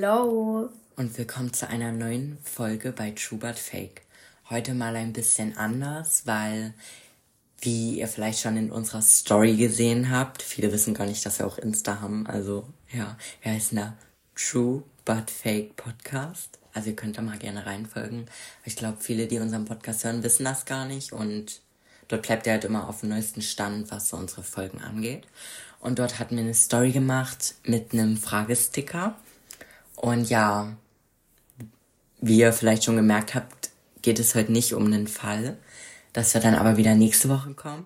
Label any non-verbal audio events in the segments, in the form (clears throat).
Hallo. Und willkommen zu einer neuen Folge bei But Fake. Heute mal ein bisschen anders, weil, wie ihr vielleicht schon in unserer Story gesehen habt, viele wissen gar nicht, dass wir auch Insta haben. Also, ja, wir heißen da True But Fake Podcast. Also ihr könnt da mal gerne reinfolgen. Ich glaube, viele, die unseren Podcast hören, wissen das gar nicht. Und dort bleibt ihr halt immer auf dem neuesten Stand, was so unsere Folgen angeht. Und dort hatten wir eine Story gemacht mit einem Fragesticker. Und ja, wie ihr vielleicht schon gemerkt habt, geht es heute nicht um einen Fall. Das wird dann aber wieder nächste Woche kommen.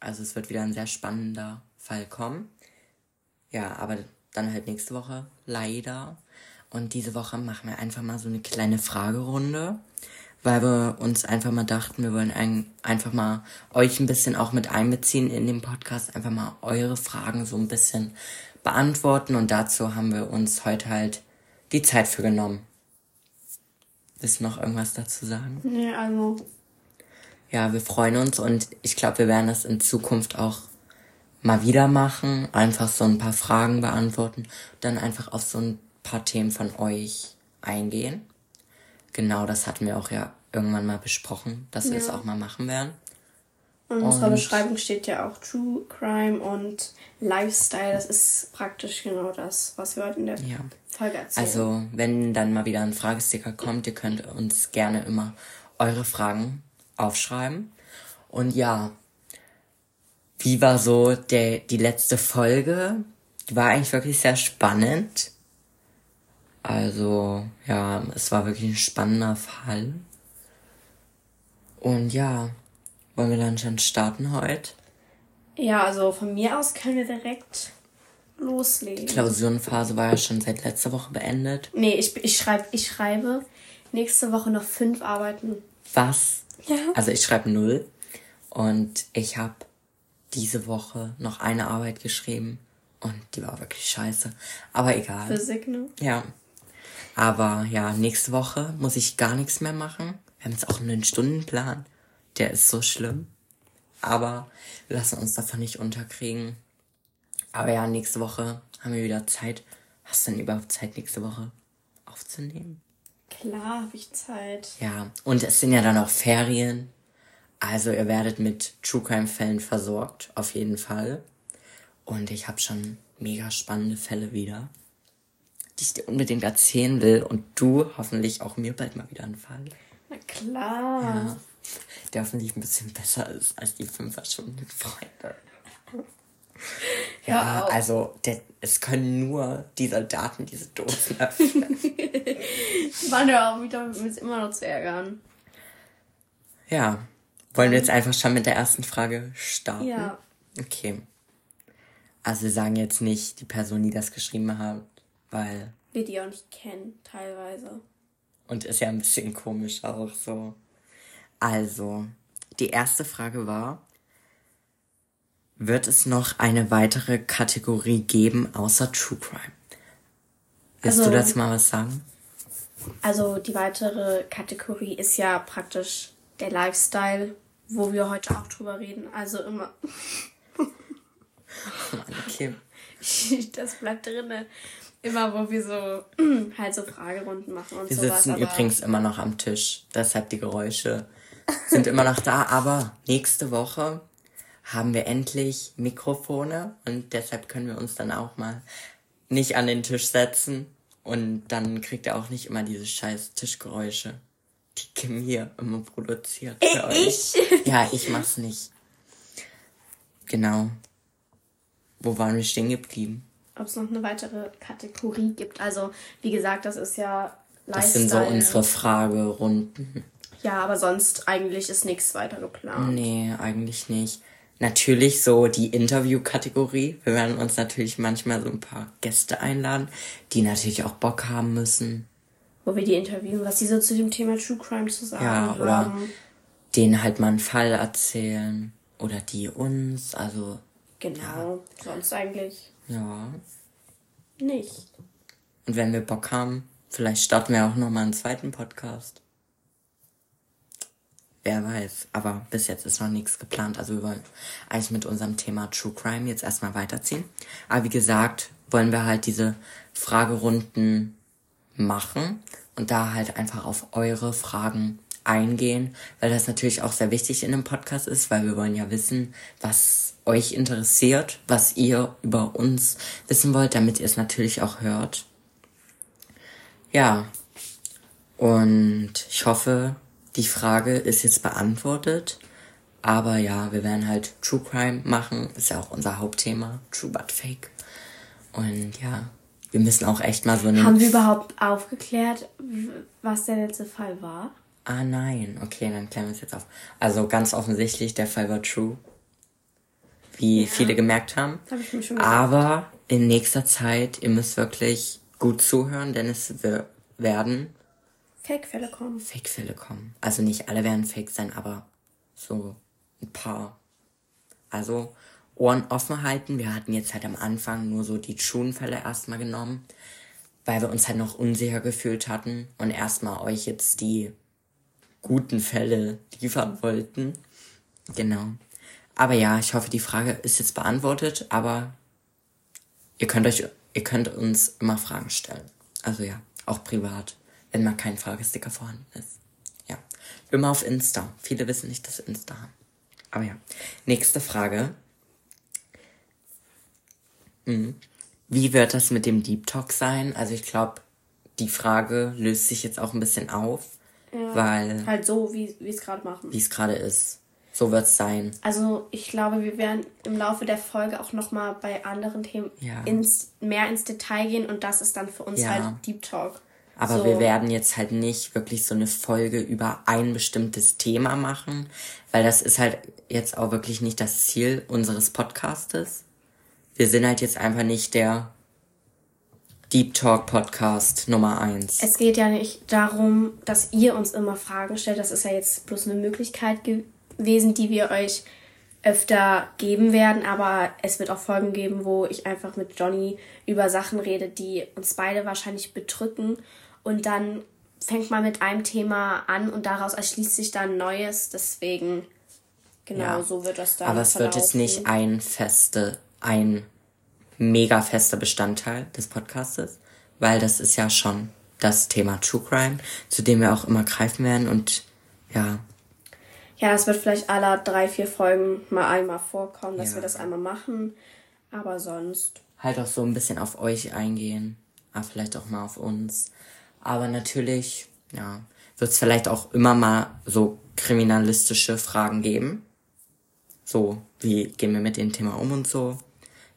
Also es wird wieder ein sehr spannender Fall kommen. Ja, aber dann halt nächste Woche, leider. Und diese Woche machen wir einfach mal so eine kleine Fragerunde, weil wir uns einfach mal dachten, wir wollen ein, einfach mal euch ein bisschen auch mit einbeziehen in den Podcast, einfach mal eure Fragen so ein bisschen beantworten. Und dazu haben wir uns heute halt die Zeit für genommen. Willst du noch irgendwas dazu sagen? Nee, also. Ja, wir freuen uns und ich glaube, wir werden das in Zukunft auch mal wieder machen. Einfach so ein paar Fragen beantworten. Dann einfach auf so ein paar Themen von euch eingehen. Genau, das hatten wir auch ja irgendwann mal besprochen, dass wir es Ja. auch mal machen werden. In unserer Und- Beschreibung steht ja auch True Crime und Lifestyle. Das ist praktisch genau das, was wir heute in der Ja. Folge erzählen. Also, wenn dann mal wieder ein Fragesticker kommt, ihr könnt uns gerne immer eure Fragen aufschreiben. Und ja, wie war so der, die letzte Folge? Die war eigentlich wirklich sehr spannend. Also, ja, es war wirklich ein spannender Fall. Und ja, wollen wir dann schon starten heute? ja, also von mir aus können wir direkt loslegen. Klausurenphase war ja schon seit letzter Woche beendet. Nee, ich, ich, schreib, ich schreibe nächste Woche noch fünf Arbeiten. Was? Ja. Also ich schreibe null und ich habe diese Woche noch eine Arbeit geschrieben und die war wirklich scheiße. Aber egal. Physik, ne? Ja. Aber ja, nächste Woche muss ich gar nichts mehr machen. Wir haben jetzt auch einen Stundenplan. Der ist so schlimm. Aber wir lassen uns davon nicht unterkriegen. Aber ja, nächste Woche haben wir wieder Zeit. Hast du denn überhaupt Zeit, nächste Woche aufzunehmen? Klar, habe ich Zeit. Ja, und es sind ja dann auch Ferien. Also ihr werdet mit True Crime Fällen versorgt, auf jeden Fall. Und ich habe schon mega spannende Fälle wieder, die ich dir unbedingt erzählen will. Und du hoffentlich auch mir bald mal wieder einen Fall. Na klar. Der hoffentlich ein bisschen besser ist als die fünfer Stunden Freunde. Ja, also der, es können nur die Soldaten diese Dosen öffnen. (laughs) Mann, hör auf, wieder mich immer noch zu ärgern. ja, wollen wir jetzt einfach schon mit der ersten Frage starten? Ja. Okay. Also wir sagen jetzt nicht die Person, die das geschrieben hat, weil Wir die auch nicht kennen, teilweise. und ist ja ein bisschen komisch auch so. Also, die erste Frage war, wird es noch eine weitere Kategorie geben außer True Crime? Willst Also- du dazu mal was sagen? Also die weitere Kategorie ist ja praktisch der Lifestyle, wo wir heute auch drüber reden. Also immer, (laughs) Okay. (laughs) das bleibt drinne. Immer, wo wir so (clears throat) halt so Fragerunden machen und Wir sowas. sitzen aber übrigens immer noch am Tisch, deshalb die Geräusche sind immer noch da. Aber nächste Woche haben wir endlich Mikrofone und deshalb können wir uns dann auch mal nicht an den Tisch setzen und dann kriegt ihr auch nicht immer diese scheiß Tischgeräusche, die Kim hier immer produziert euch. ich? Ja, ich mach's nicht. Genau. Wo waren wir stehen geblieben? ob es noch eine weitere Kategorie gibt. Also, wie gesagt, das ist ja Lifestyle. Das sind so unsere Fragerunden. Ja, aber sonst eigentlich ist nichts weiter geplant. Nee, eigentlich nicht. Natürlich so die Interview-Kategorie. Wir werden uns natürlich manchmal so ein paar Gäste einladen, die natürlich auch Bock haben müssen. Wo wir die interviewen, was sie so zu dem Thema True Crime zu sagen Ja, oder haben. denen halt mal einen Fall erzählen. Oder die uns. Also, Genau. Sonst eigentlich ja. nicht. Und wenn wir Bock haben, vielleicht starten wir auch nochmal einen zweiten Podcast. Wer weiß. Aber bis jetzt ist noch nichts geplant. Also wir wollen eigentlich mit unserem Thema True Crime jetzt erstmal weiterziehen. Aber wie gesagt, wollen wir halt diese Fragerunden machen und da halt einfach auf eure Fragen eingehen, weil das natürlich auch sehr wichtig in einem Podcast ist, weil wir wollen ja wissen, was euch interessiert, was ihr über uns wissen wollt, damit ihr es natürlich auch hört. Ja. Und ich hoffe, die Frage ist jetzt beantwortet. Aber ja, wir werden halt True Crime machen. Ist ja auch unser Hauptthema. True but Fake. Und ja, wir müssen auch echt mal so eine. Haben wir überhaupt aufgeklärt, was der letzte Fall war? Ah nein, okay, dann klären wir es jetzt auf. Also ganz offensichtlich, der Fall war true. Wie ja. viele gemerkt haben. Hab ich mir schon gesagt. Aber in nächster Zeit, ihr müsst wirklich gut zuhören, denn es werden Fake-Fälle kommen. Fake-Fälle kommen. Also nicht alle werden fake sein, aber so ein paar. Also Ohren offen halten. Wir hatten jetzt halt am Anfang nur so die True-Fälle erstmal genommen, weil wir uns halt noch unsicher gefühlt hatten und erstmal euch jetzt die guten Fälle liefern wollten. Genau. Aber ja, ich hoffe, die Frage ist jetzt beantwortet, aber ihr könnt euch, ihr könnt uns immer Fragen stellen. Also ja, auch privat, wenn mal kein Fragesticker vorhanden ist. Ja. Immer auf Insta. Viele wissen nicht, dass Insta haben. Aber ja. Nächste Frage. Mhm. Wie wird das mit dem Deep Talk sein? Also ich glaube, die Frage löst sich jetzt auch ein bisschen auf. Ja, weil. Halt so, wie wir es gerade machen. Wie es gerade ist. So wird es sein. Also ich glaube, wir werden im Laufe der Folge auch nochmal bei anderen Themen ja. ins, mehr ins Detail gehen und das ist dann für uns ja. halt Deep Talk. Aber so. wir werden jetzt halt nicht wirklich so eine Folge über ein bestimmtes Thema machen, weil das ist halt jetzt auch wirklich nicht das Ziel unseres Podcastes. Wir sind halt jetzt einfach nicht der Deep Talk Podcast Nummer eins. Es geht ja nicht darum, dass ihr uns immer Fragen stellt. Das ist ja jetzt bloß eine Möglichkeit gewesen, die wir euch öfter geben werden. Aber es wird auch Folgen geben, wo ich einfach mit Johnny über Sachen rede, die uns beide wahrscheinlich bedrücken. Und dann fängt man mit einem Thema an und daraus erschließt sich dann Neues. Deswegen, genau ja. so wird das dann. Aber es verlaufen. wird jetzt nicht ein feste, ein mega fester Bestandteil des Podcastes, weil das ist ja schon das Thema True Crime, zu dem wir auch immer greifen werden und ja. Ja, es wird vielleicht alle drei, vier Folgen mal einmal vorkommen, dass ja. wir das einmal machen, aber sonst. Halt auch so ein bisschen auf euch eingehen, aber vielleicht auch mal auf uns. Aber natürlich, ja, wird es vielleicht auch immer mal so kriminalistische Fragen geben. So, wie gehen wir mit dem Thema um und so.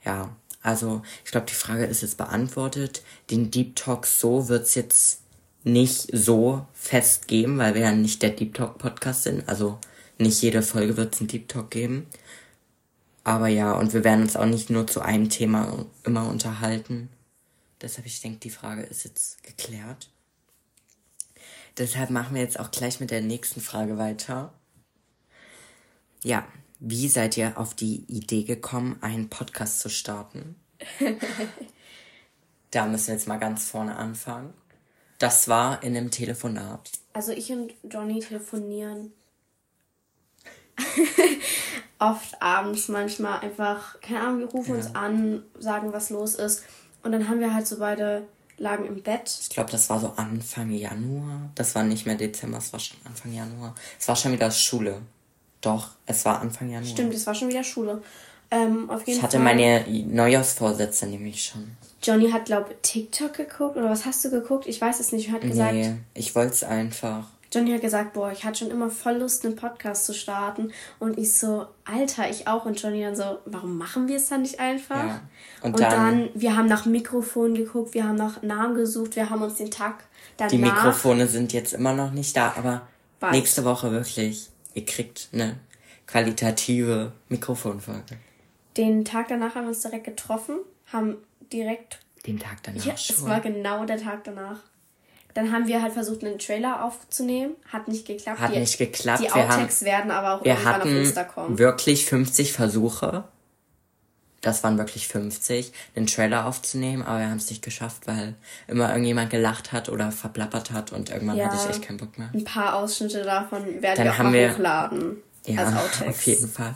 Ja, also, ich glaube, die Frage ist jetzt beantwortet. Den Deep Talk so wird's jetzt nicht so fest geben, weil wir ja nicht der Deep Talk Podcast sind. Also nicht jede Folge wird's einen Deep Talk geben. Aber ja, und wir werden uns auch nicht nur zu einem Thema immer unterhalten. Deshalb, ich denke, die Frage ist jetzt geklärt. Deshalb machen wir jetzt auch gleich mit der nächsten Frage weiter. Ja, wie seid ihr auf die Idee gekommen, einen Podcast zu starten? (laughs) da müssen wir jetzt mal ganz vorne anfangen. Das war in einem Telefonat. Also ich und Johnny telefonieren (laughs) oft abends manchmal einfach, keine Ahnung, wir rufen ja. uns an, sagen, was los ist. Und dann haben wir halt so beide lagen im Bett. Ich glaube, das war so Anfang Januar. Das war nicht mehr Dezember, es war schon Anfang Januar. Es war schon wieder Schule. Doch, es war Anfang Januar. Stimmt, es war schon wieder Schule. Ähm, auf jeden ich hatte Fall. meine Neujahrsvorsätze nämlich schon. Johnny hat, glaube ich, TikTok geguckt oder was hast du geguckt? Ich weiß es nicht. Er hat gesagt. Nee, ich wollte es einfach. Johnny hat gesagt, boah, ich hatte schon immer voll Lust, einen Podcast zu starten. Und ich so, Alter, ich auch. Und Johnny dann so, warum machen wir es dann nicht einfach? Ja. Und, und dann, dann, wir haben nach Mikrofon geguckt, wir haben nach Namen gesucht, wir haben uns den Tag danach... Die Mikrofone sind jetzt immer noch nicht da, aber Bald. nächste Woche wirklich ihr kriegt eine qualitative Mikrofonfolge. Den Tag danach haben wir uns direkt getroffen, haben direkt. Den Tag danach? Ja, schon. es war genau der Tag danach. Dann haben wir halt versucht, einen Trailer aufzunehmen. Hat nicht geklappt. Hat die, nicht geklappt. Die Outtakes werden aber auch wir irgendwann auf Insta kommen. Wirklich 50 Versuche das waren wirklich 50, den Trailer aufzunehmen, aber wir haben es nicht geschafft, weil immer irgendjemand gelacht hat oder verplappert hat und irgendwann ja, hatte ich echt keinen Bock mehr. Ein paar Ausschnitte davon werden Dann wir auch haben wir, hochladen. Ja, auf jeden Fall.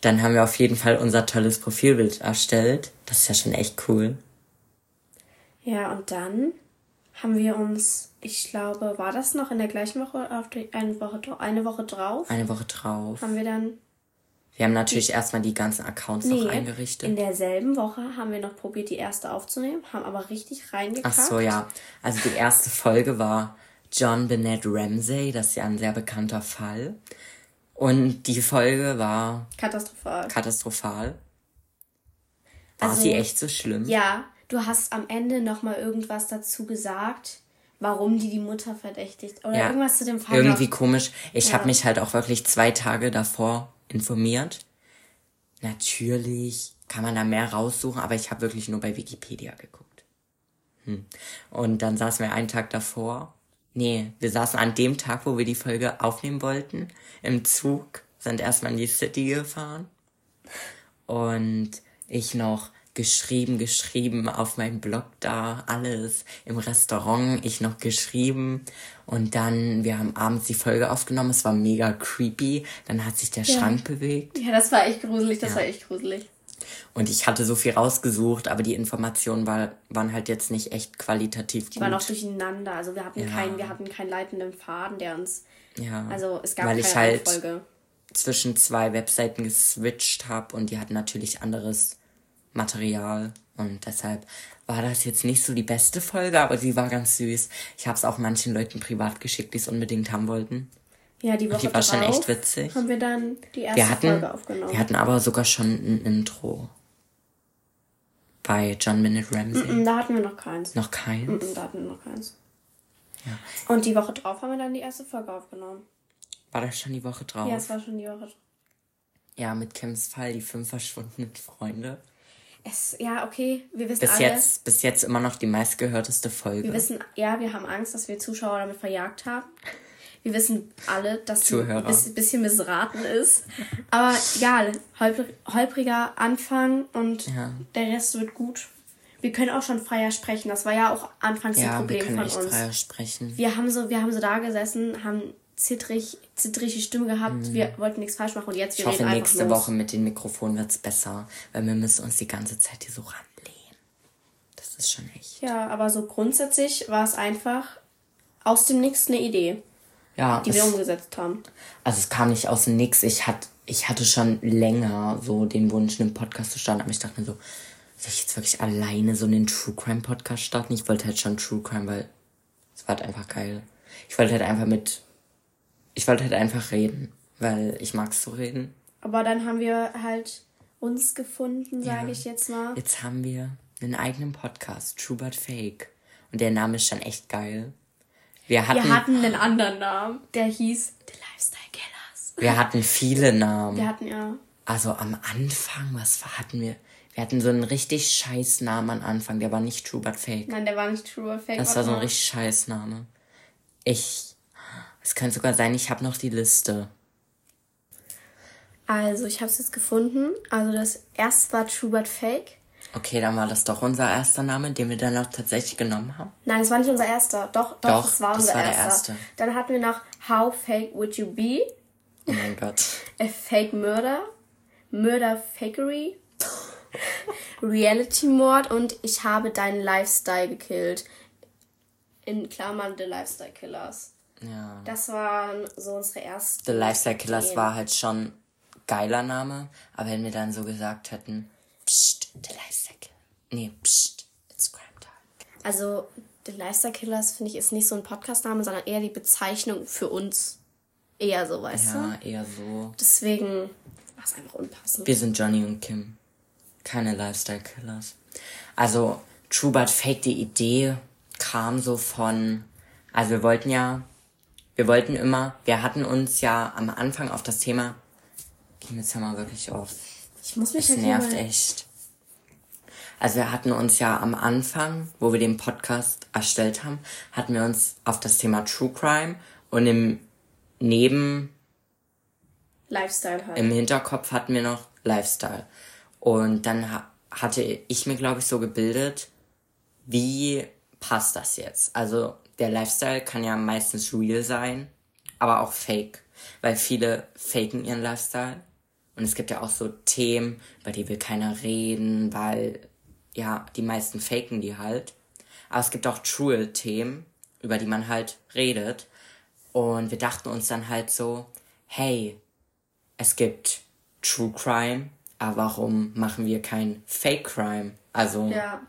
Dann haben wir auf jeden Fall unser tolles Profilbild erstellt. Das ist ja schon echt cool. Ja, und dann haben wir uns, ich glaube, war das noch in der gleichen Woche, auf die, eine, Woche, eine Woche drauf? Eine Woche drauf. Haben wir dann. Wir haben natürlich erstmal die ganzen Accounts Nee, noch eingerichtet. in derselben Woche haben wir noch probiert, die erste aufzunehmen, haben aber richtig Ach reingekackt. so, ja. Also die erste Folge war John Bennett Ramsey. Das ist ja ein sehr bekannter Fall. Und die Folge war Katastrophal. katastrophal. War Also, sie echt so schlimm? Ja, du hast am Ende nochmal irgendwas dazu gesagt, warum die die Mutter verdächtigt. Oder Ja. irgendwas zu dem Fall. Irgendwie komisch. Ich Ja. habe mich halt auch wirklich zwei Tage davor informiert. Natürlich kann man da mehr raussuchen, aber ich habe wirklich nur bei Wikipedia geguckt. Hm. Und dann saßen wir einen Tag davor. Nee, wir saßen an dem Tag, wo wir die Folge aufnehmen wollten, im Zug, sind erstmal in die City gefahren. Und ich noch geschrieben, geschrieben auf meinem Blog da, alles im Restaurant, ich noch geschrieben und dann, wir haben abends die Folge aufgenommen, es war mega creepy, dann hat sich der Schrank bewegt Ja, das war echt gruselig, das war echt gruselig. und ich hatte so viel rausgesucht, aber die Informationen war, waren halt jetzt nicht echt qualitativ Die gut. waren auch durcheinander. Also wir hatten Ja. keinen, wir hatten keinen leitenden Faden, der uns. ja, Also es gab weil keine ich halt Reihenfolge. zwischen zwei Webseiten geswitcht habe und die hatten natürlich anderes Material und deshalb war das jetzt nicht so die beste Folge, aber sie war ganz süß. Ich habe es auch manchen Leuten privat geschickt, die es unbedingt haben wollten. Ja, die Woche die war schon echt witzig. haben wir dann die erste Wir hatten, Folge aufgenommen. wir hatten aber sogar schon ein Intro bei John Minute Ramsey. Mm, Da hatten wir noch keins. Noch keins. Mm, Da hatten wir noch keins. Und die Woche drauf haben wir dann die erste Folge aufgenommen. War das schon die Woche drauf? Ja, es war schon die Woche drauf. Ja, mit Kims Fall, die fünf verschwundenen Freunde. Es, ja, okay, wir wissen Bis alle. jetzt, bis jetzt immer noch die meistgehörteste Folge. Wir wissen, ja, wir haben Angst, dass wir Zuschauer damit verjagt haben. Wir wissen alle, dass Zuhörer. ein bisschen, missraten ist. Aber egal, holpr holpriger Anfang und Ja. der Rest wird gut. Wir können auch schon freier sprechen. Das war ja auch anfangs ein ja, wir Problem können von echt uns. freier sprechen. Wir haben so, wir haben so da gesessen, haben zittrig, zittrige Stimme gehabt. Wir wollten nichts falsch machen und jetzt wir Mhm. Ich hoffe, reden einfach nächste. Woche mit den Mikrofonen wird's besser, weil wir müssen uns die ganze Zeit hier so ranlehnen. Das ist schon echt. Ja, aber so grundsätzlich war es einfach aus dem Nix eine Idee, Ja, die wir es, umgesetzt haben. also es kam nicht aus dem Nix. Ich, hat, ich hatte schon länger so den Wunsch, einen Podcast zu starten, aber ich dachte mir so, soll ich jetzt wirklich alleine so einen True Crime Podcast starten? Ich wollte halt schon True Crime, weil es war halt einfach geil. Ich wollte halt einfach mit, ich wollte halt einfach reden, weil ich mag's so reden. Aber dann haben wir halt uns gefunden, sage Ja. ich jetzt mal. Jetzt haben wir einen eigenen Podcast, True But Fake. Und der Name ist schon echt geil. Wir hatten, Wir hatten einen anderen Namen, der hieß The Lifestyle Killers. wir hatten viele Namen. Wir hatten ja. Also am Anfang, was hatten wir? Wir hatten so einen richtig scheiß Namen am Anfang. Der war nicht True But Fake. Nein, der war nicht True or Fake. Das war so ein richtig scheiß Name. Ich, es könnte sogar sein, ich habe noch die Liste. Also, ich habe es jetzt gefunden. Also, das erste war True But Fake. Okay, dann war das doch unser erster Name, den wir dann auch tatsächlich genommen haben. Nein, das war nicht unser erster. Doch, doch, Doch, das war das unser war der erster. erste. Dann hatten wir noch How Fake Would You Be? Oh mein Gott. A Fake Murder. Murder Fakery. (laughs) Reality Mord und ich habe deinen Lifestyle gekillt. In Klammern The Lifestyle Killers. Ja. Das waren so unsere ersten. The Lifestyle Killers Ideen. war halt schon geiler Name, aber wenn wir dann so gesagt hätten, Psst, The Lifestyle Killer. Nee, Psst, it's Crime Time. Also, The Lifestyle Killers, finde ich, ist nicht so ein Podcastname, sondern eher die Bezeichnung für uns. Eher so, weißt du? Ja, eher so. Deswegen war es einfach unpassend. Wir sind Johnny und Kim. Keine Lifestyle Killers. Also, True But Fake, die Idee kam so von, also wir wollten ja, wir wollten immer, wir hatten uns ja am Anfang auf das Thema, Kim, jetzt hör mal wirklich auf. Ich muss mich Es halt nervt mal- echt. Also wir hatten uns ja am Anfang, wo wir den Podcast erstellt haben, hatten wir uns auf das Thema True Crime und im Neben, Lifestyle halt. im Hinterkopf hatten wir noch Lifestyle. Und dann ha hatte ich mir, glaube ich, so gebildet, wie passt das jetzt? Also der Lifestyle kann ja meistens real sein, aber auch fake. Weil viele faken ihren Lifestyle. Und es gibt ja auch so Themen, über die will keiner reden, weil ja, die meisten faken die halt. Aber es gibt auch True-Themen, über die man halt redet. Und wir dachten uns dann halt so, hey, es gibt True Crime, aber warum machen wir kein Fake Crime? Also. Ja.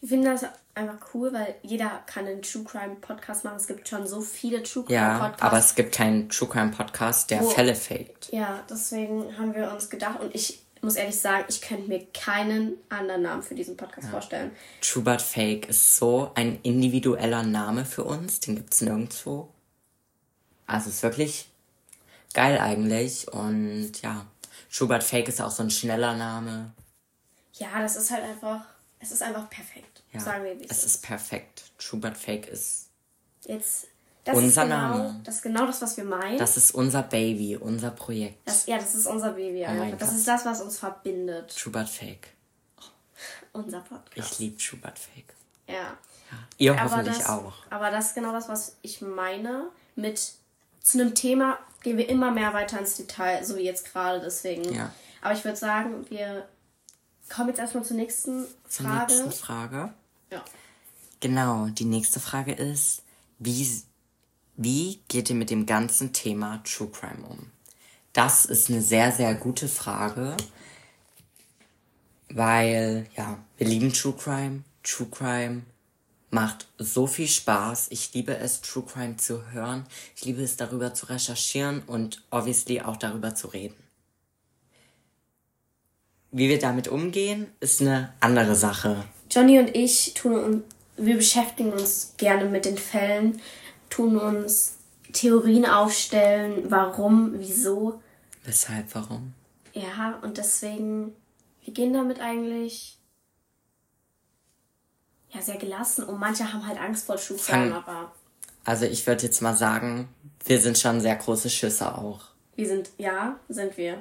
Ich finde das einfach cool, weil jeder kann einen True Crime Podcast machen. Es gibt schon so viele True Crime ja, Podcasts. aber es gibt keinen True Crime Podcast, der Wo- Fälle faked. Ja, deswegen haben wir uns gedacht und ich muss ehrlich sagen, ich könnte mir keinen anderen Namen für diesen Podcast vorstellen. True But Fake ist so ein individueller Name für uns, den gibt's nirgendwo. Also ist wirklich geil eigentlich und ja, True But Fake ist auch so ein schneller Name. Ja, das ist halt einfach, es ist einfach perfekt. Ja, Sagen wir, wie es ist. ist perfekt. True But Fake ist, Jetzt, das Unser ist genau, Name. Das ist genau das, was wir meinen. das ist unser Baby, unser Projekt. Das, ja, das ist unser Baby. Oh einfach. das Gott. ist das, was uns verbindet. True But Fake. Unser Podcast. Ich liebe True But Fake. Ja. Ihr Aber hoffentlich das, auch. aber das ist genau das, was ich meine. Mit zu einem Thema gehen wir immer mehr weiter ins Detail, so wie jetzt gerade. Deswegen. Ja. Aber ich würde sagen, wir kommen jetzt erstmal zur nächsten Zur Frage. nächsten Frage. Ja. Genau, die nächste Frage ist, wie, wie geht ihr mit dem ganzen Thema True Crime um? Das ist eine sehr, sehr gute Frage, weil, ja, wir lieben True Crime. True Crime macht so viel Spaß. Ich liebe es, True Crime zu hören. Ich liebe es, darüber zu recherchieren und obviously auch darüber zu reden. Wie wir damit umgehen, ist eine andere Sache. Johnny und ich tun uns, wir beschäftigen uns gerne mit den Fällen, tun uns Theorien aufstellen, warum, wieso. Weshalb, warum? Ja, und deswegen, wir gehen damit eigentlich ja sehr gelassen. Und manche haben halt Angst vor Fang- aber Also ich würde jetzt mal sagen, wir sind schon sehr große Schüsse auch. wir sind, ja, sind wir.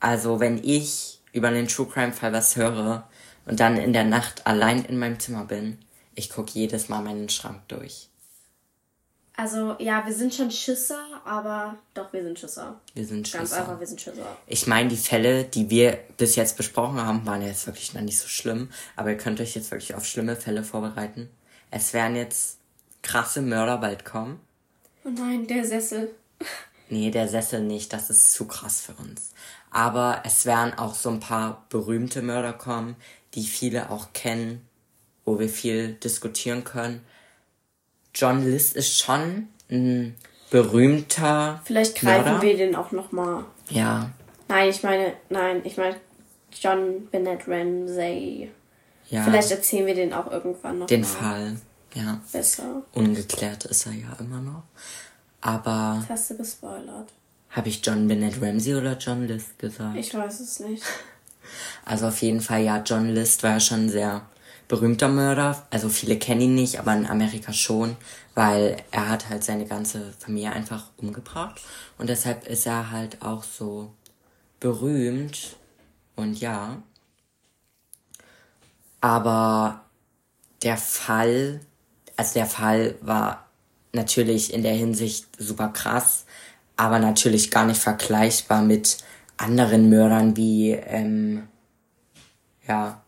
Also wenn ich über einen True Crime Fall was höre und dann in der Nacht allein in meinem Zimmer bin, ich gucke jedes Mal meinen Schrank durch. Also, ja, wir sind schon Schisser, aber doch, wir sind Schisser. Wir sind Ganz Schüsse. einfach, wir sind Schisser. Ich meine, die Fälle, die wir bis jetzt besprochen haben, waren jetzt wirklich noch nicht so schlimm. Aber ihr könnt euch jetzt wirklich auf schlimme Fälle vorbereiten. Es werden jetzt krasse Mörder bald kommen. Oh nein, der Sessel. Nee, der Sessel nicht, das ist zu krass für uns. Aber es werden auch so ein paar berühmte Mörder kommen, die viele auch kennen, wo wir viel diskutieren können. John List ist schon ein berühmter Vielleicht greifen Mörder. wir den auch nochmal. Ja, Nein, ich meine, nein, ich meine John Bennett Ramsey. ja. Vielleicht erzählen wir den auch irgendwann noch den mal Fall, ja. besser. Ungeklärt ist er ja immer noch. Aber Das hast du gespoilert. Habe ich John Bennett Ramsey oder John List gesagt? Ich weiß es nicht. (laughs) Also auf jeden Fall, ja, John List war ja schon ein sehr berühmter Mörder. Also viele kennen ihn nicht, aber in Amerika schon, weil er hat halt seine ganze Familie einfach umgebracht. Und deshalb ist er halt auch so berühmt. Und ja. Aber der Fall, also der Fall war natürlich in der Hinsicht super krass, aber natürlich gar nicht vergleichbar mit anderen Mördern wie, ähm, ja,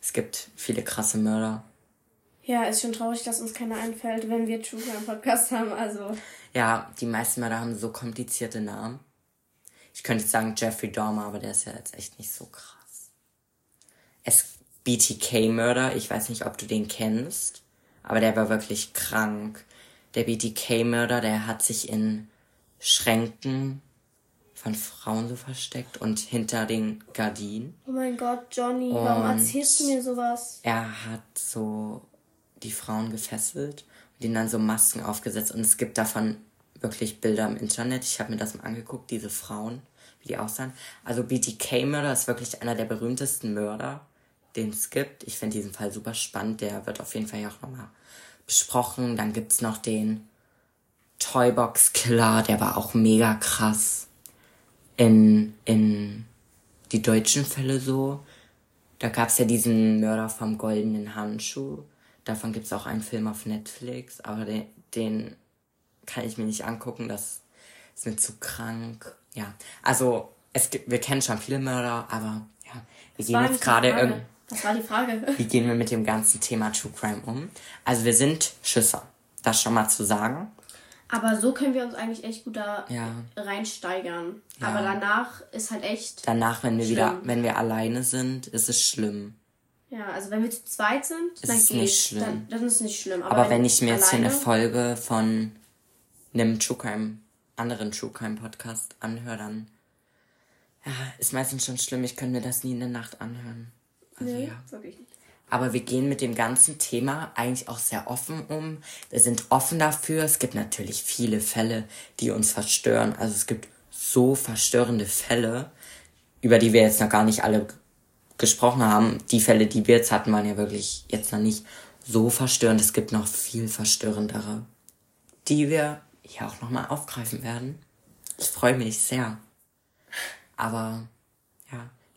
es gibt viele krasse Mörder. Ja, ist schon traurig, dass uns keiner einfällt, wenn wir True Crime Podcast haben. Also, Ja, die meisten Mörder haben so komplizierte Namen. Ich könnte jetzt sagen Jeffrey Dahmer, aber der ist ja jetzt echt nicht so krass. Es BTK-Mörder, ich weiß nicht, ob du den kennst, aber der war wirklich krank. Der BTK-Mörder, der hat sich in Schränken von Frauen so versteckt und hinter den Gardinen. oh mein Gott, Johnny, warum Und- erzählst du mir sowas? er hat so die Frauen gefesselt und ihnen dann so Masken aufgesetzt. Und es gibt davon wirklich Bilder im Internet. Ich habe mir das mal angeguckt, diese Frauen, wie die aussahen. Also BTK-Mörder ist wirklich einer der berühmtesten Mörder, den es gibt. Ich finde diesen Fall super spannend. Der wird auf jeden Fall ja auch nochmal besprochen. Dann gibt's noch den Toybox-Killer, der war auch mega krass. In, in die deutschen Fälle so. Da gab's ja diesen Mörder vom goldenen Handschuh. Davon gibt's auch einen Film auf Netflix, aber den, den kann ich mir nicht angucken, das ist mir zu krank. Ja, also es gibt, wir kennen schon viele Mörder, aber ja, wir gehen war jetzt gerade die Was war die Frage? Wie gehen wir mit dem ganzen Thema True Crime um? Also wir sind Schüsser, das schon mal zu sagen. Aber so können wir uns eigentlich echt gut da Ja. reinsteigern. Ja. Aber danach ist halt echt. Danach, wenn wir Schlimm. wieder, wenn wir alleine sind, ist es schlimm. Ja, also wenn wir zu zweit sind, dann ist geht's. nicht schlimm. Dann, dann ist es nicht schlimm. Aber, wenn ich mir jetzt hier eine Folge von einem True Crime, anderen True Crime Podcast anhöre, dann ja, ist meistens schon schlimm. Ich könnte mir das nie in der Nacht anhören. Also Nee, ja. wirklich nicht. Aber wir gehen mit dem ganzen Thema eigentlich auch sehr offen um. Wir sind offen dafür. Es gibt natürlich viele Fälle, die uns verstören. Also es gibt so verstörende Fälle, über die wir jetzt noch gar nicht alle gesprochen haben. Die Fälle, die wir jetzt hatten, waren ja wirklich jetzt noch nicht so verstörend. Es gibt noch viel verstörendere, die wir hier auch nochmal aufgreifen werden. Ich freue mich sehr. Aber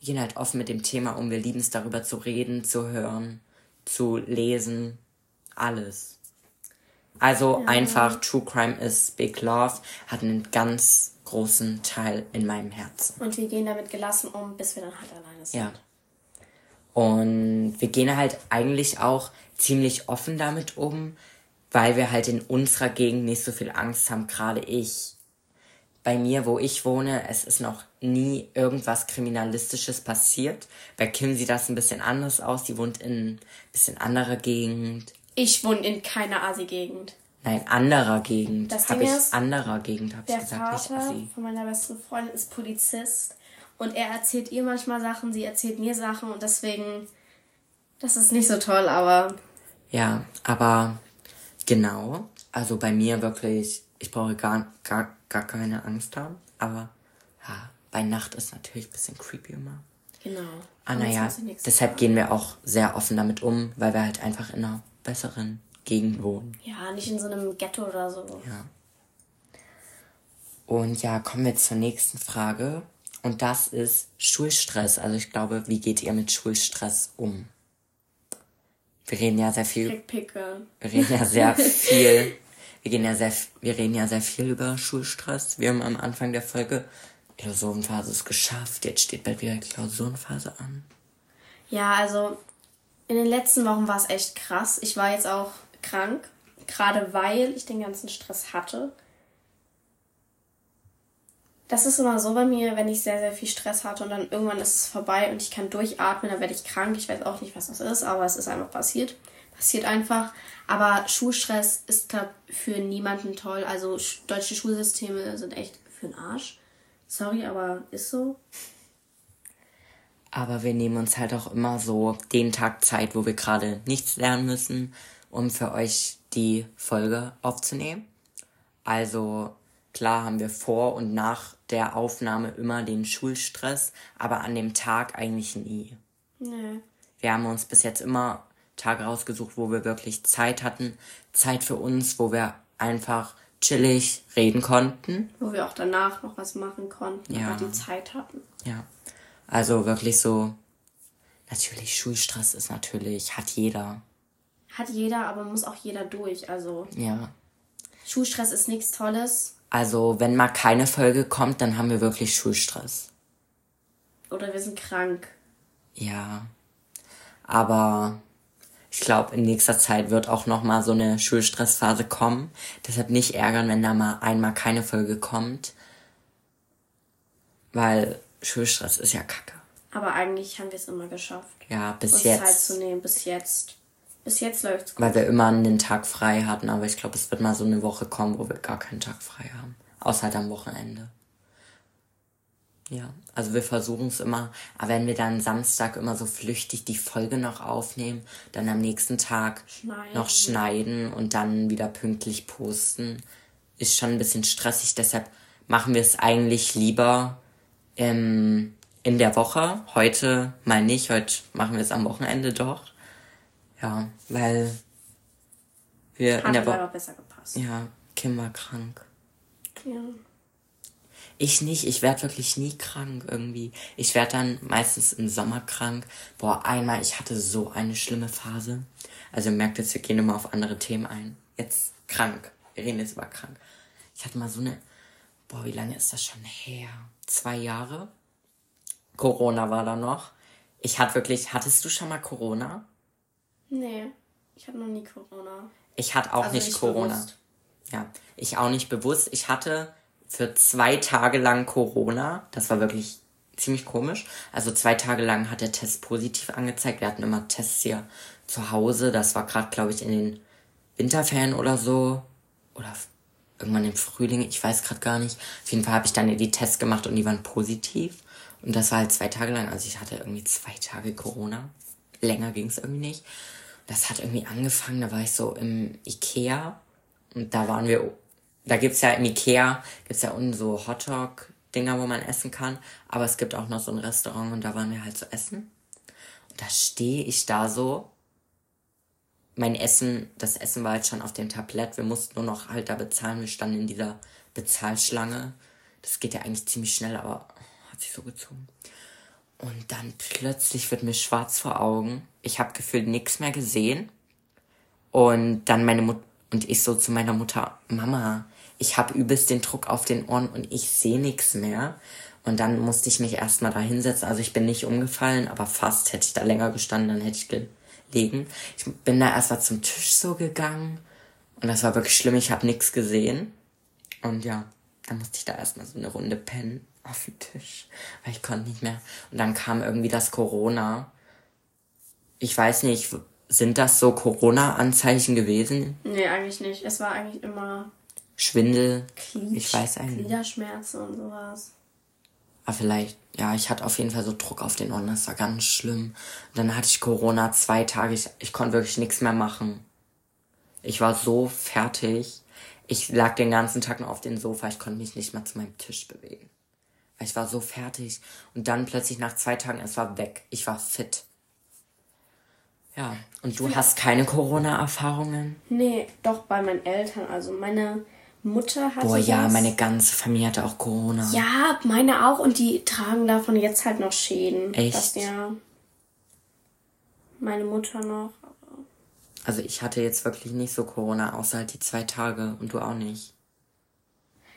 gehen halt offen mit dem Thema um. Wir lieben es darüber zu reden, zu hören, zu lesen, alles. Also einfach True Crime ist Big Love, hat einen ganz großen Teil in meinem Herzen. Und wir gehen damit gelassen um, bis wir dann halt alleine sind. Ja. Und wir gehen halt eigentlich auch ziemlich offen damit um, weil wir halt in unserer Gegend nicht so viel Angst haben, gerade ich. Bei mir, wo ich wohne, es ist noch nie irgendwas Kriminalistisches passiert. Bei Kim sieht das ein bisschen anders aus. Die wohnt in ein bisschen anderer Gegend. Ich wohne in keiner Asi-Gegend. Nein, anderer Gegend. Das Hab Ding ich ist, anderer Gegend, hab ich Der gesagt, nicht Vater Assi. von meiner besten Freundin ist Polizist. Und er erzählt ihr manchmal Sachen, sie erzählt mir Sachen. Und deswegen, das ist nicht so toll, aber Ja, aber genau. Also bei mir wirklich, ich brauche gar, gar, gar keine Angst haben. Aber ja, bei Nacht ist natürlich ein bisschen creepy immer. genau. Ah, naja, deshalb gehen wir auch sehr offen damit um, weil wir halt einfach in einer besseren Gegend wohnen. Ja, nicht in so einem Ghetto oder so. Ja. Und ja, kommen wir zur nächsten Frage. Und das ist Schulstress. Also ich glaube, wie geht ihr mit Schulstress um? Wir reden ja sehr viel Krieg Pickel. Wir reden ja sehr (laughs) viel. Wir gehen ja sehr, wir reden ja sehr viel über Schulstress. Wir haben am Anfang der Folge Klausurenphase ist geschafft. Jetzt steht bald wieder Klausurenphase an. Ja, also in den letzten Wochen war es echt krass. Ich war jetzt auch krank, gerade weil ich den ganzen Stress hatte. Das ist immer so bei mir, wenn ich sehr, sehr viel Stress hatte und dann irgendwann ist es vorbei und ich kann durchatmen, dann werde ich krank. Ich weiß auch nicht, was das ist, aber es ist einfach passiert. Passiert einfach. Aber Schulstress ist, glaub, für niemanden toll. Also sch- deutsche Schulsysteme sind echt für den Arsch. Sorry, aber ist so. Aber wir nehmen uns halt auch immer so den Tag Zeit, wo wir gerade nichts lernen müssen, um für euch die Folge aufzunehmen. Also klar haben wir vor und nach der Aufnahme immer den Schulstress, aber an dem Tag eigentlich nie. Nee. Wir haben uns bis jetzt immer Tage rausgesucht, wo wir wirklich Zeit hatten. Zeit für uns, wo wir einfach chillig reden konnten. Wo wir auch danach noch was machen konnten, Ja. die Zeit hatten. Ja. Also wirklich so. Natürlich, Schulstress ist natürlich, hat jeder. Hat jeder, aber muss auch jeder durch. Also Ja. Schulstress ist nichts Tolles. Also, wenn mal keine Folge kommt, dann haben wir wirklich Schulstress. Oder wir sind krank. Ja. Aber ich glaube, in nächster Zeit wird auch noch mal so eine Schulstressphase kommen. Deshalb nicht ärgern, wenn da mal einmal keine Folge kommt. Weil Schulstress ist ja kacke. Aber eigentlich haben wir es immer geschafft. Ja, bis Uns Zeit jetzt. zu nehmen, bis jetzt. Bis jetzt läuft's gut. Weil wir immer einen Tag frei hatten. Aber ich glaube, es wird mal so eine Woche kommen, wo wir gar keinen Tag frei haben. Außer halt am Wochenende. Ja, also wir versuchen es immer. Aber wenn wir dann Samstag immer so flüchtig die Folge noch aufnehmen, dann am nächsten Tag Schneiden. noch schneiden und dann wieder pünktlich posten, ist schon ein bisschen stressig. Deshalb machen wir es eigentlich lieber ähm, in der Woche. Heute mal nicht. Heute machen wir es am Wochenende doch. Ja, weil wir in Hat der mir Woche. aber besser gepasst. Ja, Kim war krank. Ja. Ich nicht, ich werd wirklich nie krank irgendwie. Ich werd dann meistens im Sommer krank. Boah, einmal, ich hatte so eine schlimme Phase. Also merkt jetzt, wir gehen immer auf andere Themen ein. Jetzt krank. Wir reden jetzt über krank. Ich hatte mal so eine, boah, wie lange ist das schon her? Zwei Jahre. Corona war da noch. Ich hatte wirklich, hattest du schon mal Corona? Nee, ich hatte noch nie Corona. Ich hatte auch Also nicht, nicht Corona. bewusst. Ja, ich auch nicht bewusst. Ich hatte für zwei Tage lang Corona. Das war wirklich ziemlich komisch. Also zwei Tage lang hat der Test positiv angezeigt. Wir hatten immer Tests hier zu Hause. Das war gerade, glaube ich, in den Winterferien oder so. Oder irgendwann im Frühling. Ich weiß gerade gar nicht. Auf jeden Fall habe ich dann die Tests gemacht und die waren positiv. Und das war halt zwei Tage lang. Also ich hatte irgendwie zwei Tage Corona. Länger ging es irgendwie nicht. Das hat irgendwie angefangen. Da war ich so im Ikea. Und da waren wir, da gibt's ja im Ikea, gibt's ja unten so Hotdog-Dinger, wo man essen kann. Aber es gibt auch noch so ein Restaurant und da waren wir halt so essen. Und da stehe ich da so. Mein Essen, das Essen war halt schon auf dem Tablett. Wir mussten nur noch halt da bezahlen. Wir standen in dieser Bezahlschlange. Das geht ja eigentlich ziemlich schnell, aber hat sich so gezogen. Und dann plötzlich wird mir schwarz vor Augen. Ich habe gefühlt nichts mehr gesehen. Und dann meine Mutter und ich so zu meiner Mutter, Mama, ich habe übelst den Druck auf den Ohren und ich sehe nichts mehr. Und dann musste ich mich erstmal da hinsetzen. Also ich bin nicht umgefallen, aber fast hätte ich da länger gestanden, dann hätte ich gelegen. Ich bin da erstmal zum Tisch so gegangen. Und das war wirklich schlimm, ich habe nichts gesehen. Und ja, dann musste ich da erstmal so eine Runde pennen auf dem Tisch, weil ich konnte nicht mehr. Und dann kam irgendwie das Corona. Ich weiß nicht, sind das so Corona-Anzeichen gewesen? Nee, eigentlich nicht. Es war eigentlich immer Schwindel? Glied Ich weiß eigentlich. Gliederschmerzen und sowas. Aber vielleicht, ja, ich hatte auf jeden Fall so Druck auf den Ohren, das war ganz schlimm. Und dann hatte ich Corona zwei Tage, ich, ich konnte wirklich nichts mehr machen. Ich war so fertig. Ich lag den ganzen Tag nur auf dem Sofa, ich konnte mich nicht mal zu meinem Tisch bewegen. Ich war so fertig. Und dann plötzlich nach zwei Tagen, es war weg. Ich war fit. Ja, und du hast keine Corona-Erfahrungen? Nee, doch bei meinen Eltern. Also meine Mutter hatte Boah, ja, das. meine ganze Familie hatte auch Corona. Ja, meine auch. Und die tragen davon jetzt halt noch Schäden. Echt? Das, ja. Meine Mutter noch. Also ich hatte jetzt wirklich nicht so Corona, außer halt die zwei Tage. Und du auch nicht.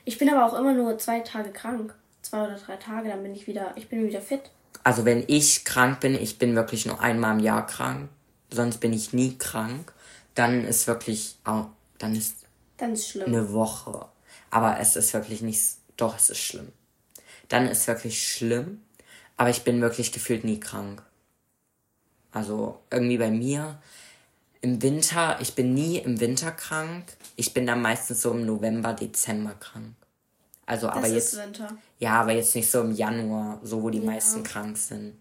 Ich bin aber auch immer nur zwei Tage krank. Zwei oder drei Tage, dann bin ich wieder, ich bin wieder fit. Also wenn ich krank bin, ich bin wirklich nur einmal im Jahr krank, sonst bin ich nie krank, dann ist wirklich, auch, dann ist Ist schlimm. eine Woche. Aber es ist wirklich nicht, doch, es ist schlimm. Dann ist wirklich schlimm, aber ich bin wirklich gefühlt nie krank. Also irgendwie bei mir im Winter, ich bin nie im Winter krank. Ich bin dann meistens so im November, Dezember krank. Also aber das jetzt ist Winter. ja, aber jetzt nicht so im Januar, so wo die meisten krank sind.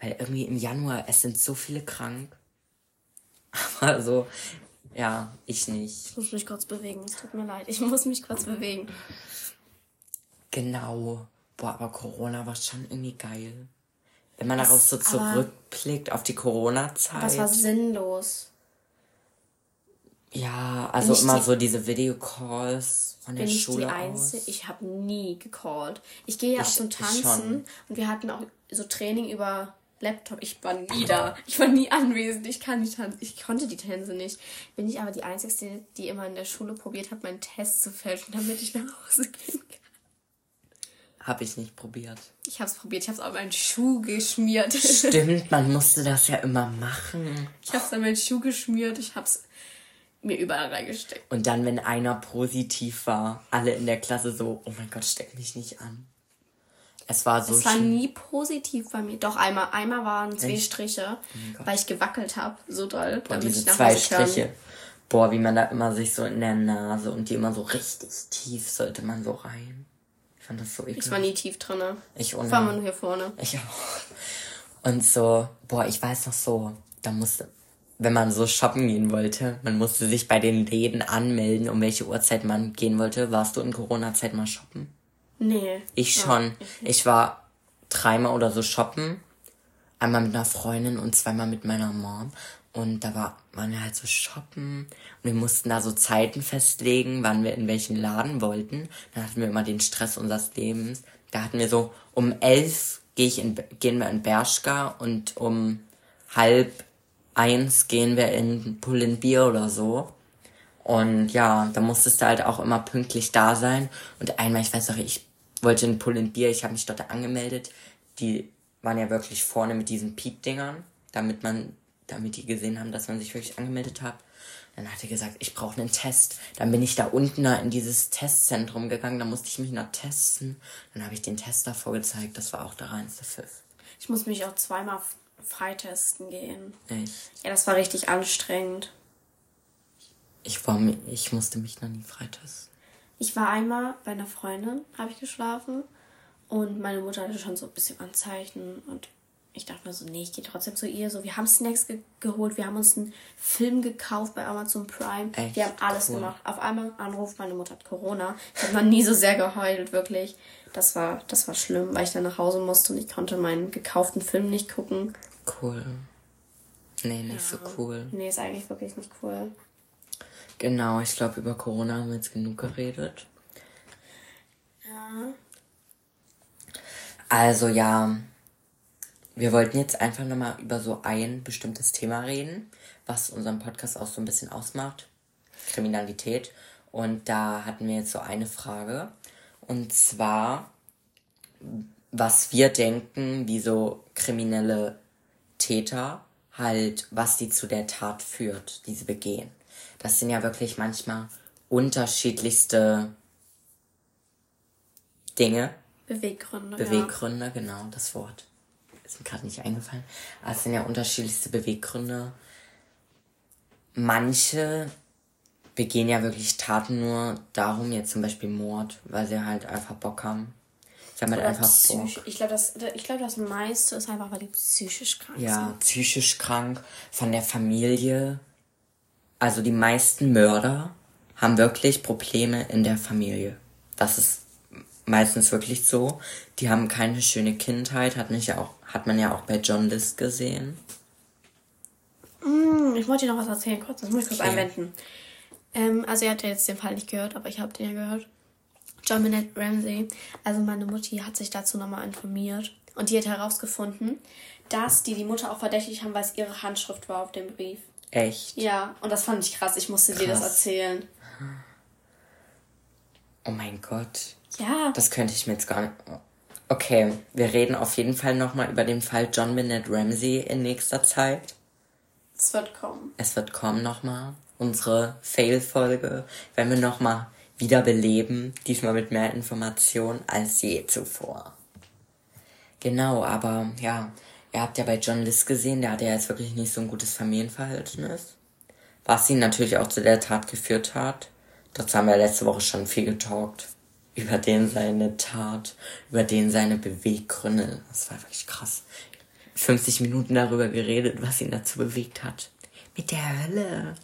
Weil irgendwie im Januar, es sind so viele krank. (laughs) Aber so, ja, ich nicht. Ich muss mich kurz bewegen. Es tut mir leid. Ich muss mich kurz bewegen. Genau. Boah, aber Corona war schon irgendwie geil. Wenn man darauf so zurückblickt, auf die Corona-Zeit. Das war sinnlos. Ja, also Nicht immer die- so diese Videocalls von der Bin ich Schule die aus. Einzige? Ich habe nie gecallt. Ich gehe ja auch Ich- zum ich Tanzen schon. und wir hatten auch so Training über Laptop. Ich war nie da. Ich war nie anwesend. Ich kann nicht tanzen. Ich konnte die Tänze nicht. Bin ich aber die Einzige, die immer in der Schule probiert hat, meinen Test zu fälschen, damit ich nach Hause gehen kann. Hab ich nicht probiert. Ich habe es probiert. Ich habe es auf meinen Schuh geschmiert. Stimmt, man musste das ja immer machen. Ich habe es an meinen Schuh geschmiert. Ich habe es mir überall reingesteckt. Und dann, wenn einer positiv war, alle in der Klasse so, oh mein Gott, steck mich nicht an. Es war so Es war nie positiv bei mir. Doch einmal, einmal waren zwei Striche, weil ich gewackelt habe, so doll, Boah, damit diese ich nach zwei Hause kann. Striche. Boah, wie man da immer sich so in der Nase und die immer so richtig tief sollte man so rein. Ich fand das so Ich war nie tief drinne. Ich Ich ohne. war nur hier vorne. Ich auch. Und so, boah, ich weiß noch so, da musste, wenn man so shoppen gehen wollte, man musste sich bei den Läden anmelden, um welche Uhrzeit man gehen wollte. Warst du in Corona-Zeit mal shoppen? Nee. Ich schon. Ich war dreimal oder so shoppen. Einmal mit einer Freundin und zweimal mit meiner Mom. Und da war, waren wir halt so shoppen. Und wir mussten da so Zeiten festlegen, wann wir in welchen Laden wollten. Dann hatten wir immer den Stress unseres Lebens. Da hatten wir so, um elf geh ich in, gehen wir in Bershka und um halb eins gehen wir in Pull Bier oder so. Und ja, da musstest du halt auch immer pünktlich da sein. Und einmal, ich weiß noch, ich wollte in Pull Bier, ich habe mich dort angemeldet. Die waren ja wirklich vorne mit diesen Piep-Dingern, damit man, damit die gesehen haben, dass man sich wirklich angemeldet hat. Dann hat er gesagt, ich brauche einen Test. Dann bin ich da unten in dieses Testzentrum gegangen, da musste ich mich noch testen. Dann habe ich den Test davor gezeigt, das war auch der reinste Pfiff. Ich muss mich auch zweimal freitesten gehen. Echt? Ja, das war richtig anstrengend. Ich, war, ich musste mich noch nie freitesten. Ich war einmal bei einer Freundin, habe ich geschlafen. Und meine Mutter hatte schon so ein bisschen Anzeichen. Und ich dachte mir so, nee, ich gehe trotzdem zu ihr. So, wir haben Snacks ge geholt, wir haben uns einen Film gekauft bei Amazon Prime. Echt? Wir haben alles cool. gemacht. Auf einmal Anruf, meine Mutter hat Corona. Ich habe noch nie so sehr geheult, wirklich. Das war, das war schlimm, weil ich dann nach Hause musste und ich konnte meinen gekauften Film nicht gucken. Cool. Nee, nicht ja. so cool. Nee, ist eigentlich wirklich nicht cool. Genau, ich glaube, über Corona haben wir jetzt genug geredet. Ja. Also ja, wir wollten jetzt einfach nochmal über so ein bestimmtes Thema reden, was unseren Podcast auch so ein bisschen ausmacht. Kriminalität. Und da hatten wir jetzt so eine Frage. Und zwar, was wir denken, wie so kriminelle Täter halt, was die zu der Tat führt, die sie begehen. Das sind ja wirklich manchmal unterschiedlichste Dinge. Beweggründe. Beweggründe, ja. genau, das Wort. Ist mir gerade nicht eingefallen. Aber es sind ja unterschiedlichste Beweggründe. Manche begehen ja wirklich Taten nur darum, jetzt zum Beispiel Mord, weil sie halt einfach Bock haben. Sie haben halt einfach Bock. Ich glaube, das, glaub, das meiste ist einfach, weil die psychisch krank ja, sind. Ja, psychisch krank, von der Familie. Also die meisten Mörder haben wirklich Probleme in der Familie. Das ist meistens wirklich so. Die haben keine schöne Kindheit, hat, nicht auch, hat man ja auch bei John List gesehen. Mm, ich wollte dir noch was erzählen, kurz, das muss ich kurz okay. einwenden. Ähm, also ihr habt ja jetzt den Fall nicht gehört, aber ich habe den ja gehört. John Bennett Ramsey, also meine Mutti hat sich dazu nochmal informiert und die hat herausgefunden, dass die die Mutter auch verdächtig haben, weil es ihre Handschrift war auf dem Brief. Echt? Ja, und das fand ich krass. Ich musste krass. dir das erzählen. Oh mein Gott. Ja. Das könnte ich mir jetzt gar nicht. Okay, wir reden auf jeden Fall nochmal über den Fall John Bennett Ramsey in nächster Zeit. Es wird kommen. Es wird kommen nochmal. Unsere Fail-Folge werden wir nochmal wiederbeleben. Diesmal mit mehr Informationen als je zuvor. Genau, aber ja, ihr habt ja bei John Liss gesehen, der hatte ja jetzt wirklich nicht so ein gutes Familienverhältnis. Was ihn natürlich auch zu der Tat geführt hat. Dazu haben wir letzte Woche schon viel getalkt. Über den seine Tat, über den seine Beweggründe. Das war wirklich krass. 50 Minuten darüber geredet, was ihn dazu bewegt hat. Mit der Hölle.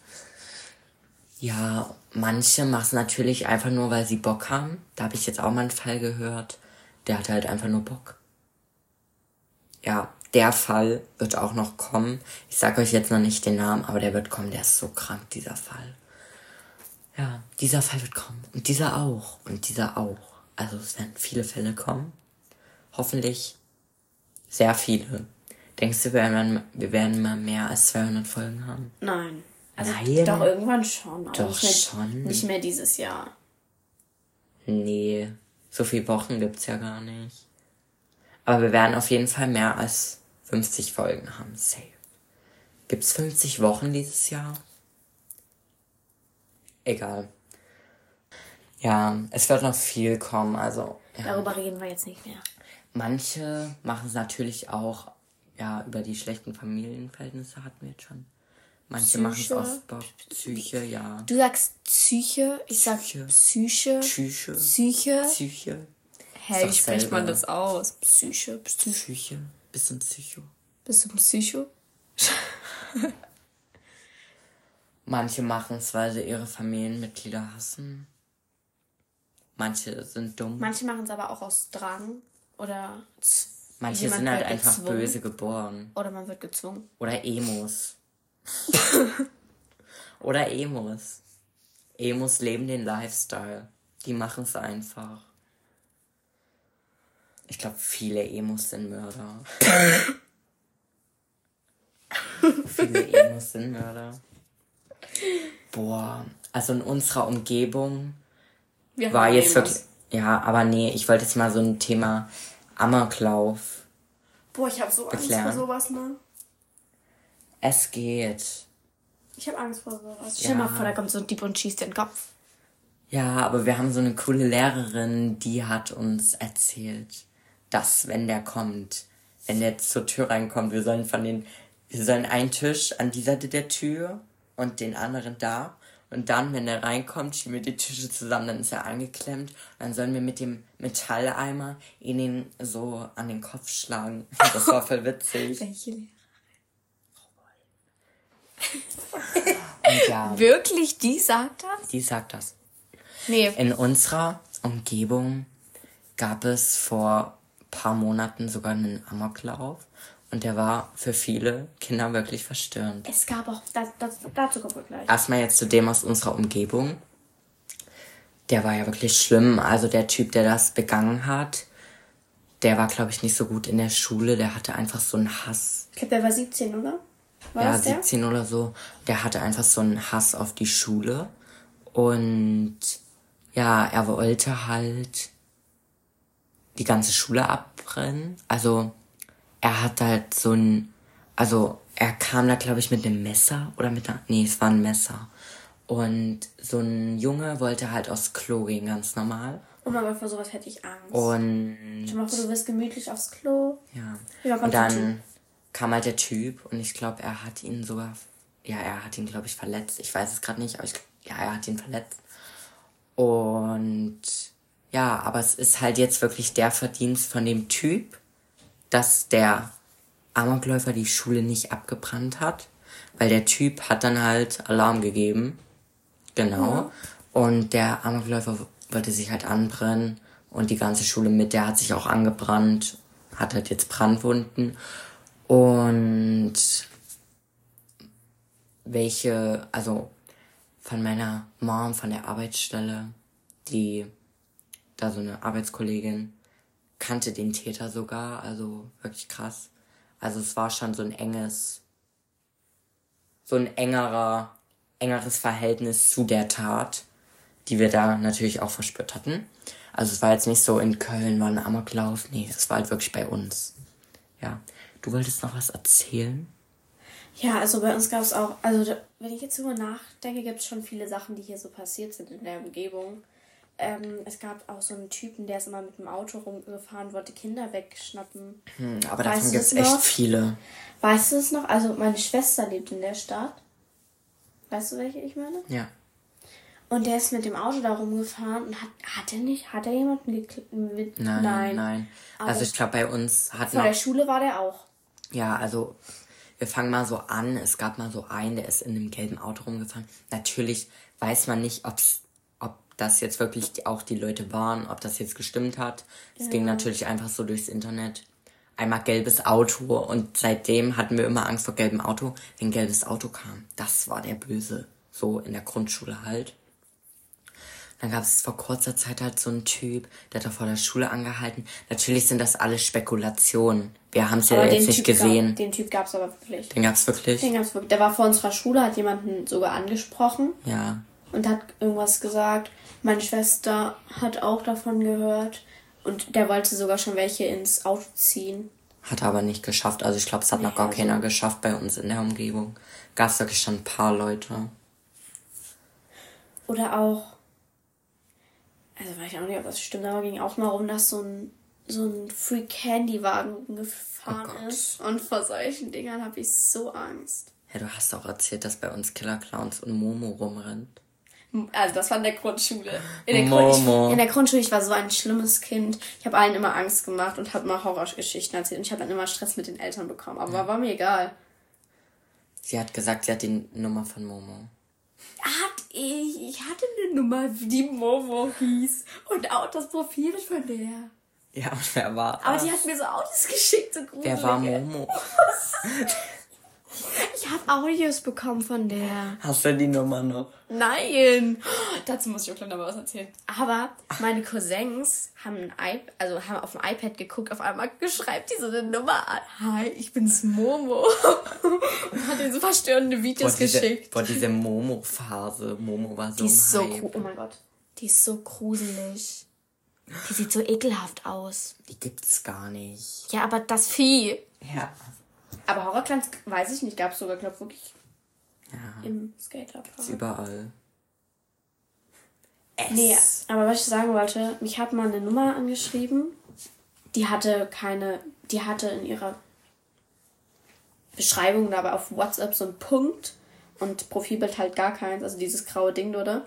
Ja, manche machen es natürlich einfach nur, weil sie Bock haben. Da habe ich jetzt auch mal einen Fall gehört. Der hatte halt einfach nur Bock. Ja, der Fall wird auch noch kommen. Ich sage euch jetzt noch nicht den Namen, aber der wird kommen. Der ist so krank, dieser Fall. Ja, dieser Fall wird kommen. Und dieser auch. Und dieser auch. Also es werden viele Fälle kommen. Hoffentlich sehr viele. Denkst du, wir werden, wir werden mal mehr als 200 Folgen haben? Nein. Also Nein. doch irgendwann schon. doch nicht mehr, schon. Nicht mehr dieses Jahr. Nee, so viele Wochen gibt's ja gar nicht. Aber wir werden auf jeden Fall mehr als 50 Folgen haben. Safe. Gibt's 50 Wochen dieses Jahr? Egal. Ja, es wird noch viel kommen, also. Ja. Darüber reden wir jetzt nicht mehr. Manche machen es natürlich auch, ja, über die schlechten Familienverhältnisse hatten wir jetzt schon. Manche machen es aus Bock. Psyche, ja. Du sagst Psyche, ich sag Psyche. Psyche. Psyche. Psyche. Hä, wie spricht man das aus? Psyche. Psyche. Psyche. Bist du ein Psycho? Bist du ein Psycho? (laughs) Manche machen es, weil sie ihre Familienmitglieder hassen. Manche sind dumm. Manche machen es aber auch aus Drang oder Manche sind halt einfach gezwungen. böse geboren. Oder man wird gezwungen. Oder Emos. (laughs) Oder Emos. Emos leben den Lifestyle. Die machen es einfach. Ich glaube, viele Emos sind Mörder. viele Emos sind Mörder. Boah, also in unserer Umgebung Wir war jetzt Emos. wirklich. Ja, aber nee, ich wollte jetzt mal so ein Thema Amoklauf Boah, ich habe so Angst Beklären. vor sowas, ne? Es geht. Ich habe Angst vor sowas. Stell dir mal Ja. vor, da kommt so ein Dieb und schießt den Kopf. Ja, aber wir haben so eine coole Lehrerin, die hat uns erzählt, dass wenn der kommt, wenn der zur Tür reinkommt, wir sollen von den, wir sollen einen Tisch an dieser Seite der Tür und den anderen da. Und dann, wenn der reinkommt, schieben wir die Tische zusammen, dann ist er angeklemmt. Und dann sollen wir mit dem Metalleimer ihn so an den Kopf schlagen. (laughs) Das war voll witzig. Welche Lehrer? Und ja, Wirklich? Die sagt das? sie sagt das. Nee. In unserer Umgebung gab es vor paar Monaten sogar einen Amoklauf und der war für viele Kinder wirklich verstörend. Es gab auch, das, das, dazu kommen wir gleich. Erstmal jetzt zu dem aus unserer Umgebung. Der war ja wirklich schlimm. Also der Typ, der das begangen hat, der war, glaube ich, nicht so gut in der Schule. Der hatte einfach so einen Hass. Ich glaube, der war 17, oder? War ja, das der? 17 oder so. Der hatte einfach so einen Hass auf die Schule. Und ja, er wollte halt die ganze Schule abbrennen. Also er hat halt so ein, also er kam da glaube ich mit einem Messer oder mit einer, nee, es war ein Messer. Und so ein Junge wollte halt aufs Klo gehen, ganz normal. Oh mein Gott, vor sowas hätte ich Angst. Und Stell mal vor, du wirst gemütlich aufs Klo. ja. Ja, Und dann kam halt der Typ und ich glaube, er hat ihn sogar, ja, er hat ihn, glaube ich, verletzt. Ich weiß es gerade nicht, aber ich, ja, er hat ihn verletzt. Und ja, aber es ist halt jetzt wirklich der Verdienst von dem Typ, dass der Amokläufer die Schule nicht abgebrannt hat, weil der Typ hat dann halt Alarm gegeben. Genau. Und der Amokläufer wollte sich halt anbrennen und die ganze Schule mit, der hat sich auch angebrannt, hat halt jetzt Brandwunden. Und welche, also von meiner Mom, von der Arbeitsstelle, die da so eine Arbeitskollegin kannte den Täter sogar, also wirklich krass. Also es war schon so ein enges, so ein engerer, engeres Verhältnis zu der Tat, die wir da natürlich auch verspürt hatten. Also es war jetzt nicht so in Köln war ein Amoklauf, nee, es war halt wirklich bei uns. Ja. Du wolltest noch was erzählen? Ja, also bei uns gab es auch, also wenn ich jetzt drüber nachdenke, gibt es schon viele Sachen, die hier so passiert sind in der Umgebung. Ähm, es gab auch so einen Typen, der ist immer mit dem Auto rumgefahren, wollte Kinder wegschnappen. Hm, aber Weißt davon du gibt's es echt viele. Weißt du es noch? Also meine Schwester lebt in der Stadt. Weißt du, welche ich meine? Ja. Und der ist mit dem Auto da rumgefahren und hat, hat er nicht, hat er jemanden? Mit, Nein, nein. Also Aber ich glaube, bei uns hat Vor noch, der Schule war der auch. ja, also wir fangen mal so an. Es gab mal so einen, der ist in einem gelben Auto rumgefahren. Natürlich weiß man nicht, ob's, ob das jetzt wirklich auch die Leute waren, ob das jetzt gestimmt hat. Es ging natürlich einfach so durchs Internet. Einmal gelbes Auto und seitdem hatten wir immer Angst vor gelbem Auto, wenn gelbes Auto kam. Das war der Böse. So in der Grundschule halt. Dann gab es vor kurzer Zeit halt so einen Typ, der hat da vor der Schule angehalten. Natürlich sind das alles Spekulationen. Wir haben es ja jetzt nicht Typ gesehen. Gab, den Typ gab es aber wirklich. Den gab's wirklich? Den gab's wirklich. Der war vor unserer Schule, hat jemanden sogar angesprochen Ja. und hat irgendwas gesagt. Meine Schwester hat auch davon gehört. Und der wollte sogar schon welche ins Auto ziehen. Hat er aber nicht geschafft. Also ich glaube, es hat noch gar also- keiner geschafft bei uns in der Umgebung. Gab's wirklich schon ein paar Leute. Oder auch, also weiß ich auch nicht, ob das stimmt, aber ging auch mal rum, dass so ein, so ein Free Candy Wagen gefahren Oh ist. Und vor solchen Dingern habe ich so Angst. Ja, du hast auch erzählt, dass bei uns Killer Clowns und Momo rumrennt. Also das war in der Grundschule. In der. Grund, ich, in der Grundschule, ich war so ein schlimmes Kind. Ich habe allen immer Angst gemacht und habe mal Horrorgeschichten erzählt. Und ich habe dann immer Stress mit den Eltern bekommen. Aber war mir egal. Sie hat gesagt, sie hat die Nummer von Momo. Hat ich, ich hatte eine Nummer, die Momo hieß. Und auch das Profil von der. Ja, und wer war Aber das? die hat mir so Autos geschickt, so gruselig. Wer war Momo? (laughs) Ich habe Audios bekommen von der. Hast du die Nummer noch? Nein! Dazu muss ich auch gleich noch mal was erzählen. Aber meine Cousins haben, ein also haben auf dem iPad geguckt, auf einmal schreibt die so eine Nummer an. Hi, ich bin's Momo. Und hat ihnen so verstörende Videos Boah, diese, geschickt. boah, diese Momo-Phase. Momo war so Die ist so gru- Oh mein Gott. Die ist so gruselig. Die sieht so ekelhaft aus. Die gibt's gar nicht. Ja, aber das Vieh. Ja. Aber Horrorclans, weiß ich nicht, gab es sogar, glaube wirklich Ja. im Skaterpark. Überall. Es. Nee, aber was ich sagen wollte, mich hat mal eine Nummer angeschrieben, die hatte keine, die hatte in ihrer Beschreibung dabei auf WhatsApp so einen Punkt und Profilbild halt gar keins, also dieses graue Ding oder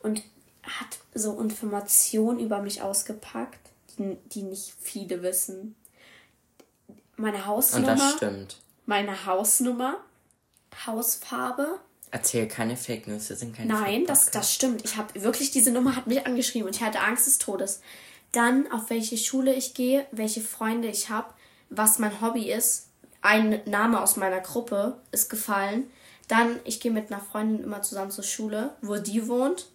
und hat so Informationen über mich ausgepackt, die, die nicht viele wissen. Meine Und Hausnummer, das stimmt. meine Hausnummer, Hausfarbe, Erzähl keine Fake News, wir sind keine Nein, das, das stimmt. Ich habe wirklich, diese Nummer hat mich angeschrieben und ich hatte Angst des Todes. Dann, auf welche Schule ich gehe, welche Freunde ich habe, was mein Hobby ist. Ein Name aus meiner Gruppe ist gefallen. Dann, ich gehe mit einer Freundin immer zusammen zur Schule, wo die wohnt.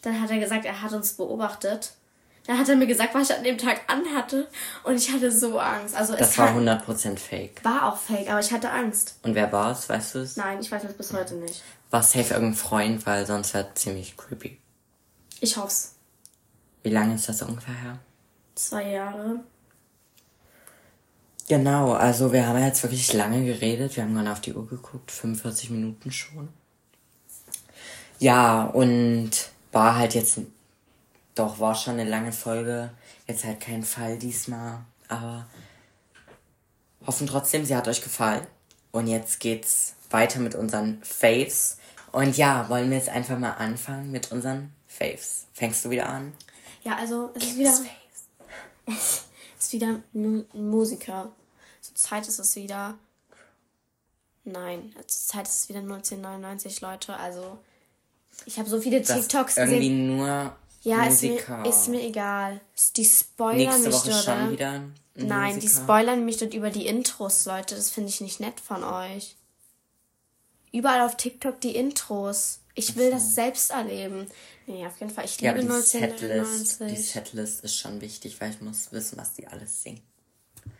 Dann hat er gesagt, er hat uns beobachtet. Dann hat er mir gesagt, was ich an dem Tag anhatte. Und ich hatte so Angst. Also Das es war hat, 100% Fake. war auch fake, aber ich hatte Angst. Und wer war es, weißt du es? Nein, ich weiß das bis heute nicht. War safe irgendein Freund, weil sonst wäre ziemlich creepy. Ich hoff's. Wie lange ist das ungefähr her? Zwei Jahre. Genau, also wir haben jetzt wirklich lange geredet. Wir haben gerade auf die Uhr geguckt, 45 Minuten schon. Ja, und war halt jetzt, doch, war schon eine lange Folge. Jetzt halt kein Fall diesmal, aber hoffen trotzdem, sie hat euch gefallen. Und jetzt geht's weiter mit unseren Faves. Und ja, wollen wir jetzt einfach mal anfangen mit unseren Faves. Fängst du wieder an? Ja, also es ist wieder. (laughs) Es ist wieder ein Musiker. Zur Zeit ist es wieder. Nein, zur Zeit ist es wieder 1999, Leute. Also, ich habe so viele Das TikToks irgendwie gesehen. nur Ja, ist mir, ist mir egal. Die spoilern Nächste mich Woche dort. schon oder? wieder ein Nein, die Musiker. spoilern mich dort über die Intros, Leute. Das finde ich nicht nett von euch. Überall auf TikTok die Intros. Ich will das selbst erleben. Nee, auf jeden Fall. Ich Ja, liebe aber die Setlist, 1999. die Setlist ist schon wichtig, weil ich muss wissen, was die alles singen.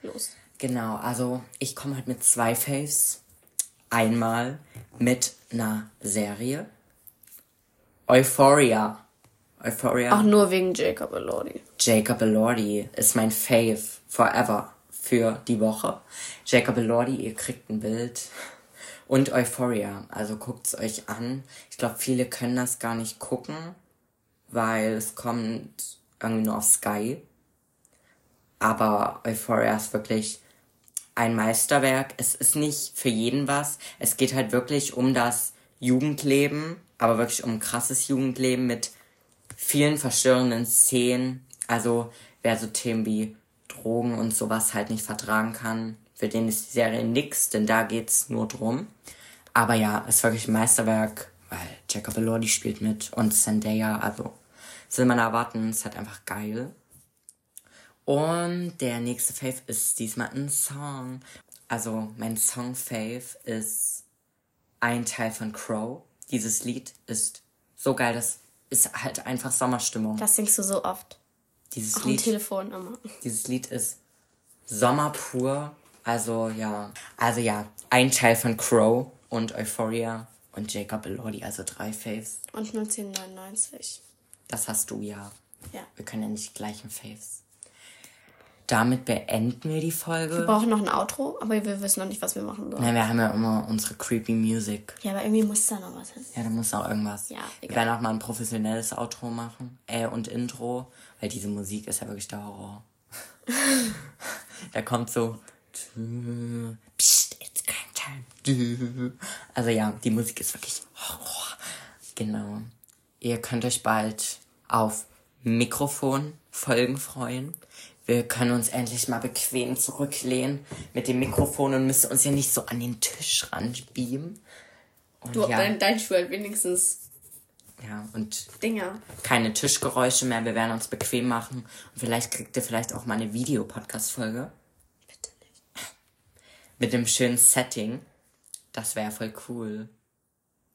Los. Genau, also ich komme halt mit zwei Faves. Einmal mit einer Serie. Euphoria. Euphoria. Auch nur wegen Jacob Elordi. Jacob Elordi ist mein Fave forever für die Woche. Jacob Elordi, ihr kriegt ein Bild. Und Euphoria, also guckt's euch an. Ich glaube, viele können das gar nicht gucken, weil es kommt irgendwie nur auf Sky. Aber Euphoria ist wirklich ein Meisterwerk. Es ist nicht für jeden was. Es geht halt wirklich um das Jugendleben, aber wirklich um krasses Jugendleben mit vielen verstörenden Szenen. Also wer so Themen wie Drogen und sowas halt nicht vertragen kann, für den ist die Serie nix, denn da geht's nur drum. Aber ja, ist wirklich ein Meisterwerk, weil Jacob Elordi spielt mit und Zendaya, also will man erwarten, ist halt einfach geil. Und der nächste Fave ist diesmal ein Song. Also mein Song-Fave ist ein Teil von Crow. Dieses Lied ist so geil, das ist halt einfach Sommerstimmung. Das singst du so oft. Dieses Auch am Lied, Telefon immer. dieses Lied ist Sommer pur. Also ja, also ja, ein Teil von Crow und Euphoria und Jacob Elordi, also drei Faves. Und 1999. Das hast du ja. Ja. Wir können ja nicht gleichen Faves. Damit beenden wir die Folge. Wir brauchen noch ein Outro, aber wir wissen noch nicht, was wir machen sollen. Nein, wir haben ja immer unsere creepy Music. Ja, aber irgendwie muss da noch was hin. Ja, da muss auch irgendwas. Ja, wir egal. werden auch mal ein professionelles Outro machen. Äh, und Intro. Weil diese Musik ist ja wirklich der Horror. (laughs) da kommt so. Psst, it's time. Also ja, die Musik ist wirklich Horror. Genau. Ihr könnt euch bald auf Mikrofon-Folgen freuen. Wir können uns endlich mal bequem zurücklehnen mit dem Mikrofon und müssen uns ja nicht so an den Tisch ranbeamen. Und Du, ja, dein, dein Stuhl hat wenigstens ja, und Dinger. keine Tischgeräusche mehr. Wir werden uns bequem machen. Und vielleicht kriegt ihr vielleicht auch mal eine Videopodcast-Folge Bitte nicht. mit einem schönen Setting. Das wäre voll cool.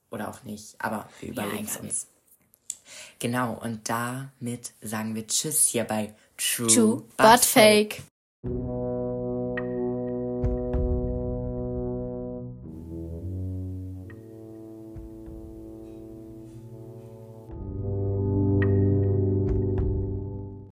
Oder auch nicht. Aber wir überlegen es uns. Genau, und damit sagen wir Tschüss hier bei True, True, but fake. fake.